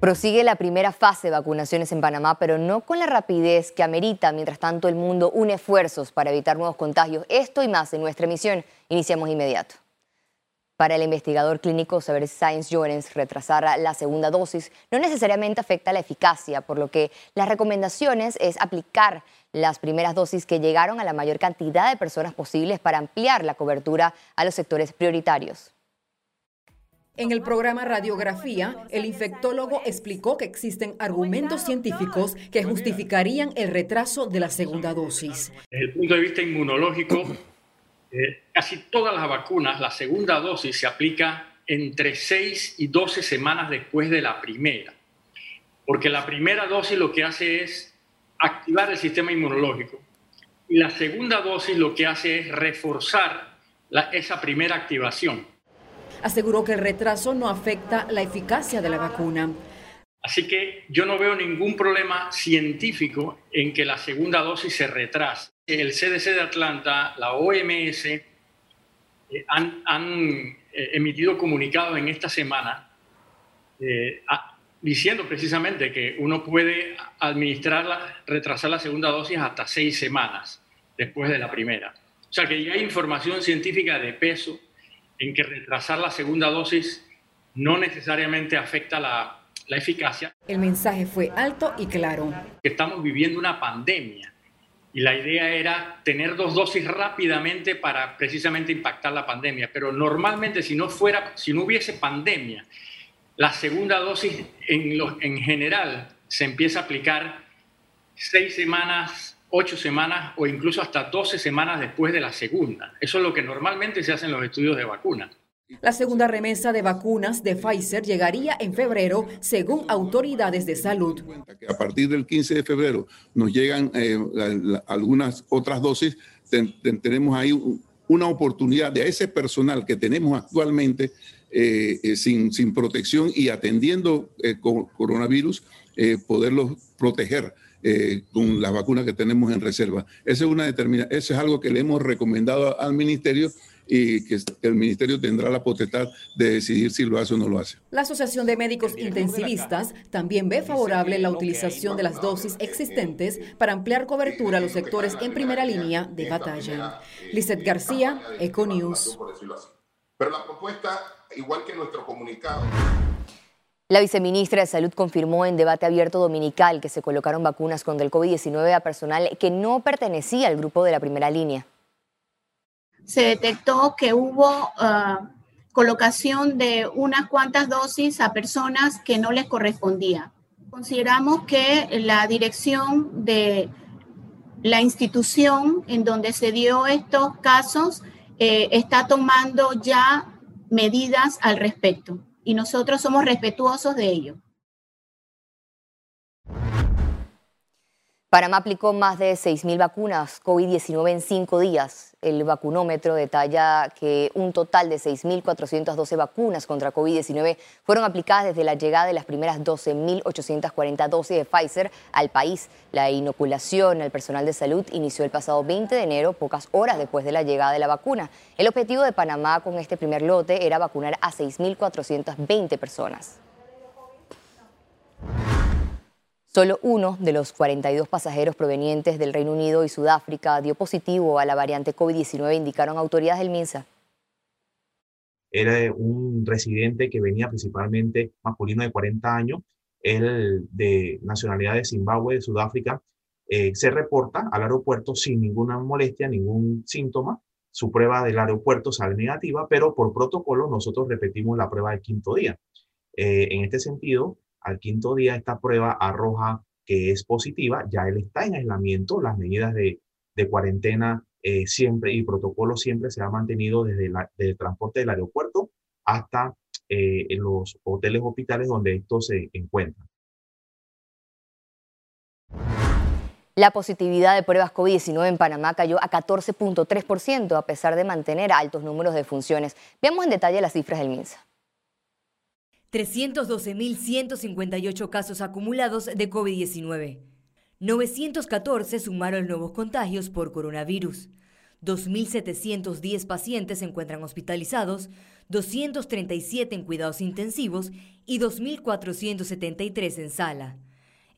Prosigue la primera fase de vacunaciones en Panamá, pero no con la rapidez que amerita. Mientras tanto, el mundo une esfuerzos para evitar nuevos contagios. Esto y más en nuestra emisión. Iniciamos inmediato. Para el investigador clínico Saber Science Jones, retrasar la segunda dosis no necesariamente afecta la eficacia, por lo que las recomendaciones es aplicar las primeras dosis que llegaron a la mayor cantidad de personas posibles para ampliar la cobertura a los sectores prioritarios. En el programa Radiografía, el infectólogo explicó que existen argumentos científicos que justificarían el retraso de la segunda dosis. Desde el punto de vista inmunológico, eh, casi todas las vacunas, la segunda dosis se aplica entre 6 y 12 semanas después de la primera, porque la primera dosis lo que hace es activar el sistema inmunológico y la segunda dosis lo que hace es reforzar esa primera activación. Aseguró que el retraso no afecta la eficacia de la vacuna. Así que yo no veo ningún problema científico en que la segunda dosis se retrase. El CDC de Atlanta, la OMS, eh, han, eh, emitido comunicados en esta semana eh, diciendo precisamente que uno puede administrar, retrasar la segunda dosis hasta seis semanas después de la primera. O sea que ya hay información científica de peso en que retrasar la segunda dosis no necesariamente afecta la la eficacia. El mensaje fue alto y claro. Estamos viviendo una pandemia y la idea era tener dos dosis rápidamente para precisamente impactar la pandemia, pero normalmente si no fuera, si no hubiese pandemia, la segunda dosis en, en general se empieza a aplicar seis semanas, ocho semanas o incluso hasta doce semanas después de la segunda. Eso es lo que normalmente se hace en los estudios de vacunas. La segunda remesa de vacunas de Pfizer llegaría en febrero, según autoridades de salud. A partir del 15 de febrero nos llegan eh, algunas otras dosis. tenemos ahí una oportunidad de ese personal que tenemos actualmente eh, eh, sin, sin, protección y atendiendo coronavirus, poderlos proteger. con las vacunas que tenemos en reserva. Esa es una determina, eso es algo que le hemos recomendado al ministerio y que el ministerio tendrá la potestad de decidir si lo hace o no lo hace. La Asociación de Médicos Intensivistas también ve favorable la utilización de las dosis existentes para ampliar cobertura a los sectores en primera línea de batalla. Lizeth García, Econews. Pero la propuesta, igual que nuestro comunicado. La viceministra de Salud confirmó en debate abierto dominical que se colocaron vacunas contra el COVID-19 a personal que no pertenecía al grupo de la primera línea se detectó que hubo ah, colocación de unas cuantas dosis a personas que no les correspondía. Consideramos que la dirección de la institución en donde se dio estos casos eh, está tomando ya medidas al respecto y nosotros somos respetuosos de ello. Panamá aplicó más de 6.000 vacunas COVID-19 en cinco días. El vacunómetro detalla que un total de 6.412 vacunas contra COVID-19 fueron aplicadas desde la llegada de las primeras 12.840 dosis de Pfizer al país. La inoculación al personal de salud inició el pasado 20 de enero, pocas horas después de la llegada de la vacuna. El objetivo de Panamá con este primer lote era vacunar a 6.420 personas. Solo uno de los 42 pasajeros provenientes del Reino Unido y Sudáfrica dio positivo a la variante COVID-19, indicaron autoridades del MINSA. Era un residente que venía principalmente masculino de 40 años, él de nacionalidad de Zimbabue, de Sudáfrica, eh, se reporta al aeropuerto sin ninguna molestia, ningún síntoma. Su prueba del aeropuerto sale negativa, pero por protocolo nosotros repetimos la prueba del quinto día. Eh, en este sentido, al quinto día esta prueba arroja que es positiva, ya él está en aislamiento, las medidas de, cuarentena eh, siempre y protocolo siempre se ha mantenido desde el transporte del aeropuerto hasta eh, los hoteles hospitales donde esto se encuentra. La positividad de pruebas COVID-19 en Panamá cayó a 14.3% a pesar de mantener altos números de funciones. Veamos en detalle las cifras del MINSA. 312.158 casos acumulados de COVID-19. 914 sumaron nuevos contagios por coronavirus. 2.710 pacientes se encuentran hospitalizados, 237 en cuidados intensivos y 2.473 en sala.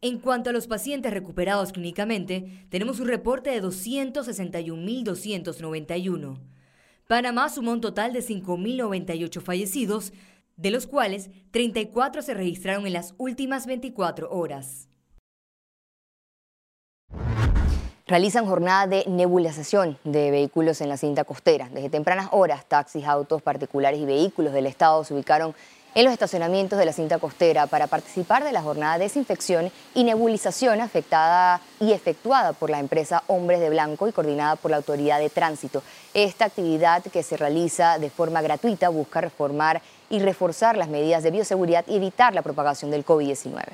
En cuanto a los pacientes recuperados clínicamente, tenemos un reporte de 261.291. Panamá sumó un total de 5.098 fallecidos, de los cuales 34 se registraron en las últimas 24 horas. Realizan jornada de nebulización de vehículos en la cinta costera. Desde tempranas horas, taxis, autos particulares y vehículos del Estado se ubicaron en los estacionamientos de la cinta costera para participar de la jornada de desinfección y nebulización afectada y efectuada por la empresa Hombres de Blanco y coordinada por la Autoridad de Tránsito. Esta actividad que se realiza de forma gratuita busca reformar y reforzar las medidas de bioseguridad y evitar la propagación del COVID-19.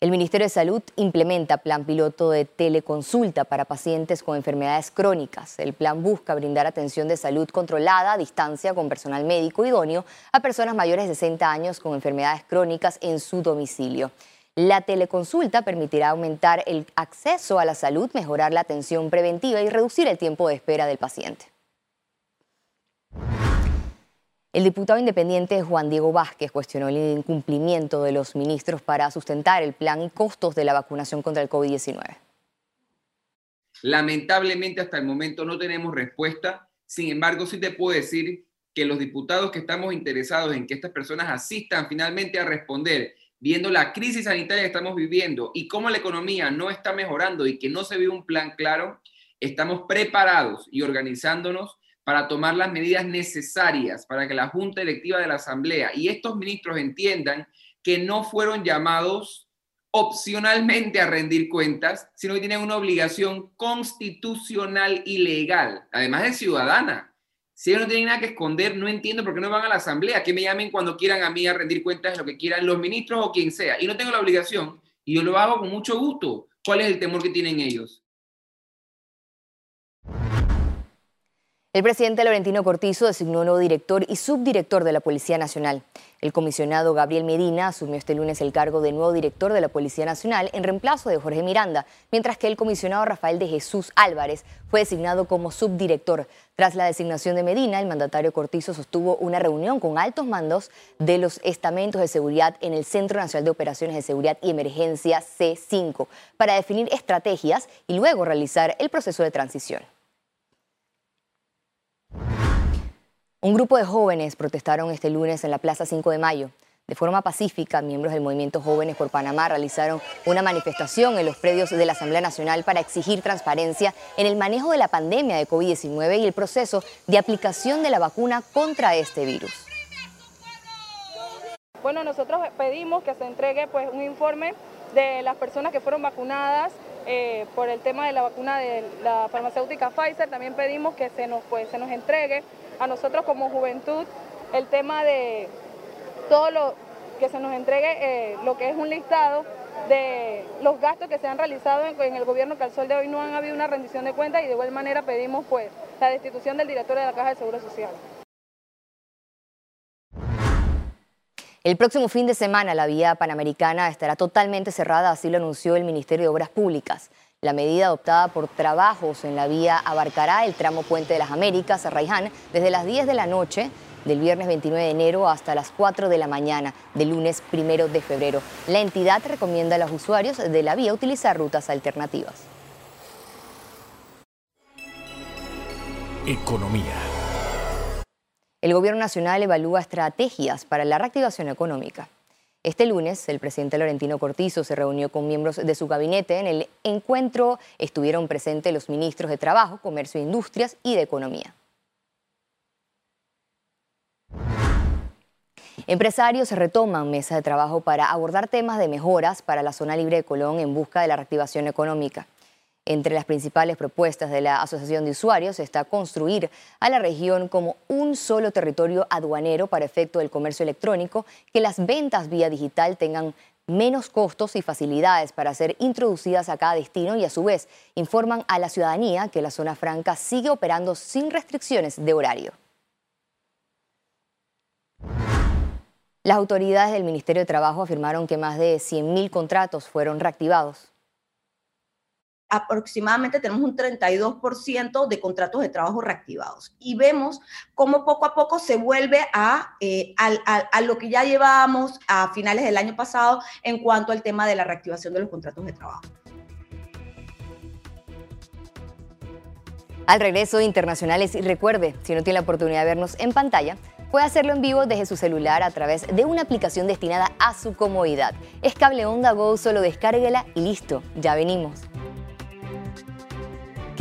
El Ministerio de Salud implementa plan piloto de teleconsulta para pacientes con enfermedades crónicas. El plan busca brindar atención de salud controlada a distancia con personal médico idóneo a personas mayores de 60 años con enfermedades crónicas en su domicilio. La teleconsulta permitirá aumentar el acceso a la salud, mejorar la atención preventiva y reducir el tiempo de espera del paciente. El diputado independiente Juan Diego Vázquez cuestionó el incumplimiento de los ministros para sustentar el plan y costos de la vacunación contra el COVID-19. Lamentablemente hasta el momento no tenemos respuesta. Sin embargo, sí te puedo decir que los diputados que estamos interesados en que estas personas asistan finalmente a responder, viendo la crisis sanitaria que estamos viviendo y cómo la economía no está mejorando y que no se ve un plan claro, estamos preparados y organizándonos para tomar las medidas necesarias para que la Junta Electiva de la Asamblea y estos ministros entiendan que no fueron llamados opcionalmente a rendir cuentas, sino que tienen una obligación constitucional y legal, además de ciudadana. Si ellos no tienen nada que esconder, no entiendo por qué no van a la asamblea, que me llamen cuando quieran a mí a rendir cuentas de lo que quieran los ministros o quien sea. Y no tengo la obligación, y yo lo hago con mucho gusto. ¿Cuál es el temor que tienen ellos? El presidente Laurentino Cortizo designó un nuevo director y subdirector de la Policía Nacional. El comisionado Gabriel Medina asumió este lunes el cargo de nuevo director de la Policía Nacional en reemplazo de Jorge Miranda, mientras que el comisionado Rafael de Jesús Álvarez fue designado como subdirector. Tras la designación de Medina, el mandatario Cortizo sostuvo una reunión con altos mandos de los estamentos de seguridad en el Centro Nacional de Operaciones de Seguridad y Emergencia C5 para definir estrategias y luego realizar el proceso de transición. Un grupo de jóvenes protestaron este lunes en la Plaza 5 de Mayo. De forma pacífica, miembros del movimiento Jóvenes por Panamá realizaron una manifestación en los predios de la Asamblea Nacional para exigir transparencia en el manejo de la pandemia de COVID-19 y el proceso de aplicación de la vacuna contra este virus. Bueno, nosotros pedimos que se entregue pues, un informe de las personas que fueron vacunadas eh, por el tema de la vacuna de la farmacéutica Pfizer. También pedimos que se nos, pues, se nos entregue a nosotros como juventud el tema de todo lo que se nos entregue, eh, lo que es un listado de los gastos que se han realizado en, el gobierno que al sol de hoy no han habido una rendición de cuentas y de igual manera pedimos pues la destitución del director de la Caja de Seguro Social. El próximo fin de semana la vía panamericana estará totalmente cerrada, así lo anunció el Ministerio de Obras Públicas. La medida adoptada por trabajos en la vía abarcará el tramo Puente de las Américas a Raiján desde las 10 de la noche del viernes 29 de enero hasta las 4 de la mañana del lunes 1 de febrero. La entidad recomienda a los usuarios de la vía utilizar rutas alternativas. Economía. El Gobierno Nacional evalúa estrategias para la reactivación económica. Este lunes, el presidente Laurentino Cortizo se reunió con miembros de su gabinete. En el encuentro estuvieron presentes los ministros de Trabajo, Comercio e Industrias y de Economía. Empresarios retoman mesa de trabajo para abordar temas de mejoras para la zona libre de Colón en busca de la reactivación económica. Entre las principales propuestas de la Asociación de Usuarios está construir a la región como un solo territorio aduanero para efecto del comercio electrónico, que las ventas vía digital tengan menos costos y facilidades para ser introducidas a cada destino y a su vez informan a la ciudadanía que la zona franca sigue operando sin restricciones de horario. Las autoridades del Ministerio de Trabajo afirmaron que más de 100.000 contratos fueron reactivados. Aproximadamente tenemos un 32% de contratos de trabajo reactivados. Y vemos cómo poco a poco se vuelve a, eh, a, lo que ya llevábamos a finales del año pasado en cuanto al tema de la reactivación de los contratos de trabajo. Al regreso internacionales, y recuerde, si no tiene la oportunidad de vernos en pantalla, puede hacerlo en vivo desde su celular a través de una aplicación destinada a su comodidad. Es Cable Onda Go, solo descárguela y listo, ya venimos.